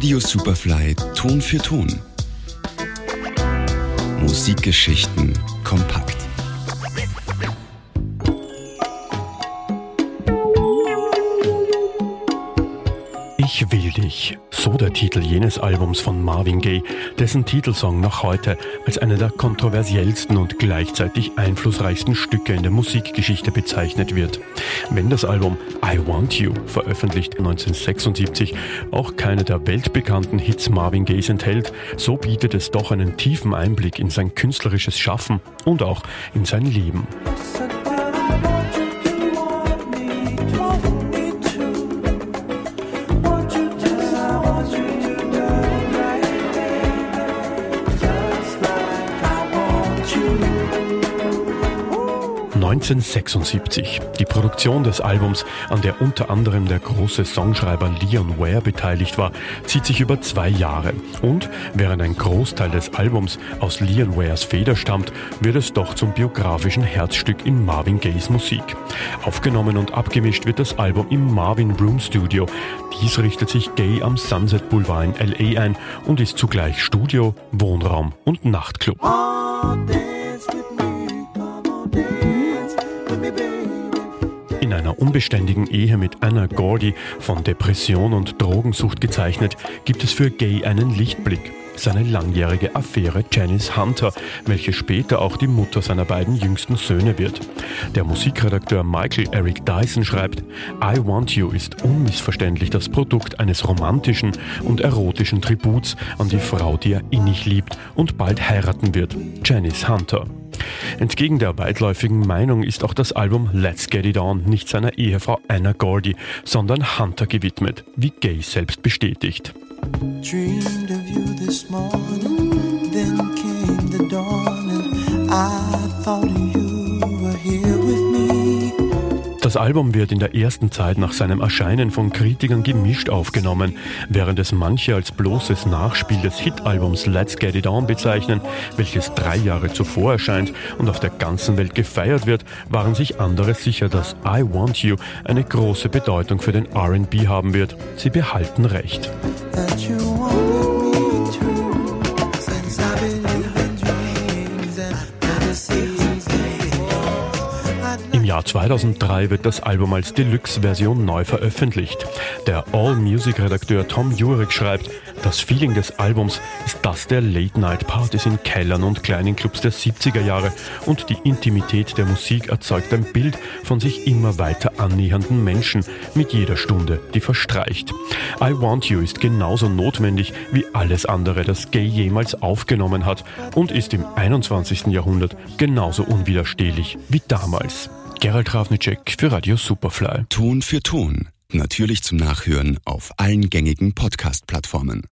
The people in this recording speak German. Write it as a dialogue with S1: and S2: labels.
S1: Radio Superfly Ton für Ton. Musikgeschichten kompakt.
S2: Ich will dich. So der Titel jenes Albums von Marvin Gaye, dessen Titelsong noch heute als einer der kontroversiellsten und gleichzeitig einflussreichsten Stücke in der Musikgeschichte bezeichnet wird. Wenn das Album I Want You, veröffentlicht 1976, auch keine der weltbekannten Hits Marvin Gayes enthält, so bietet es doch einen tiefen Einblick in sein künstlerisches Schaffen und auch in sein Leben. 1976. Die Produktion des Albums, an der unter anderem der große Songschreiber Leon Ware beteiligt war, zieht sich über zwei Jahre. Und während ein Großteil des Albums aus Leon Wares Feder stammt, wird es doch zum biografischen Herzstück in Marvin Gayes Musik. Aufgenommen und abgemischt wird das Album im Marvin Broom Studio. Dies richtet sich Gay am Sunset Boulevard in LA ein und ist zugleich Studio, Wohnraum und Nachtclub. Oh, In einer unbeständigen Ehe mit Anna Gordy, von Depression und Drogensucht gezeichnet, gibt es für Gay einen Lichtblick. Seine langjährige Affäre Janice Hunter, welche später auch die Mutter seiner beiden jüngsten Söhne wird. Der Musikredakteur Michael Eric Dyson schreibt, I Want You ist unmissverständlich das Produkt eines romantischen und erotischen Tributs an die Frau, die er innig liebt und bald heiraten wird, Janice Hunter. Entgegen der weitläufigen Meinung ist auch das Album Let's Get It On nicht seiner Ehefrau Anna Gordy, sondern Hunter gewidmet, wie Gay selbst bestätigt. I das Album wird in der ersten Zeit nach seinem Erscheinen von Kritikern gemischt aufgenommen, während es manche als bloßes Nachspiel des Hitalbums Let's Get It On bezeichnen, welches drei Jahre zuvor erscheint und auf der ganzen Welt gefeiert wird, waren sich andere sicher, dass I Want You eine große Bedeutung für den RB haben wird. Sie behalten recht. Jahr 2003 wird das Album als Deluxe-Version neu veröffentlicht. Der All-Music-Redakteur Tom Jurek schreibt, das Feeling des Albums ist das der Late-Night-Partys in Kellern und kleinen Clubs der 70er Jahre und die Intimität der Musik erzeugt ein Bild von sich immer weiter annähernden Menschen mit jeder Stunde, die verstreicht. I Want You ist genauso notwendig wie alles andere, das Gay jemals aufgenommen hat und ist im 21. Jahrhundert genauso unwiderstehlich wie damals. Gerald Ravnicek für Radio Superfly.
S1: Ton für Ton. Natürlich zum Nachhören auf allen gängigen Podcast-Plattformen.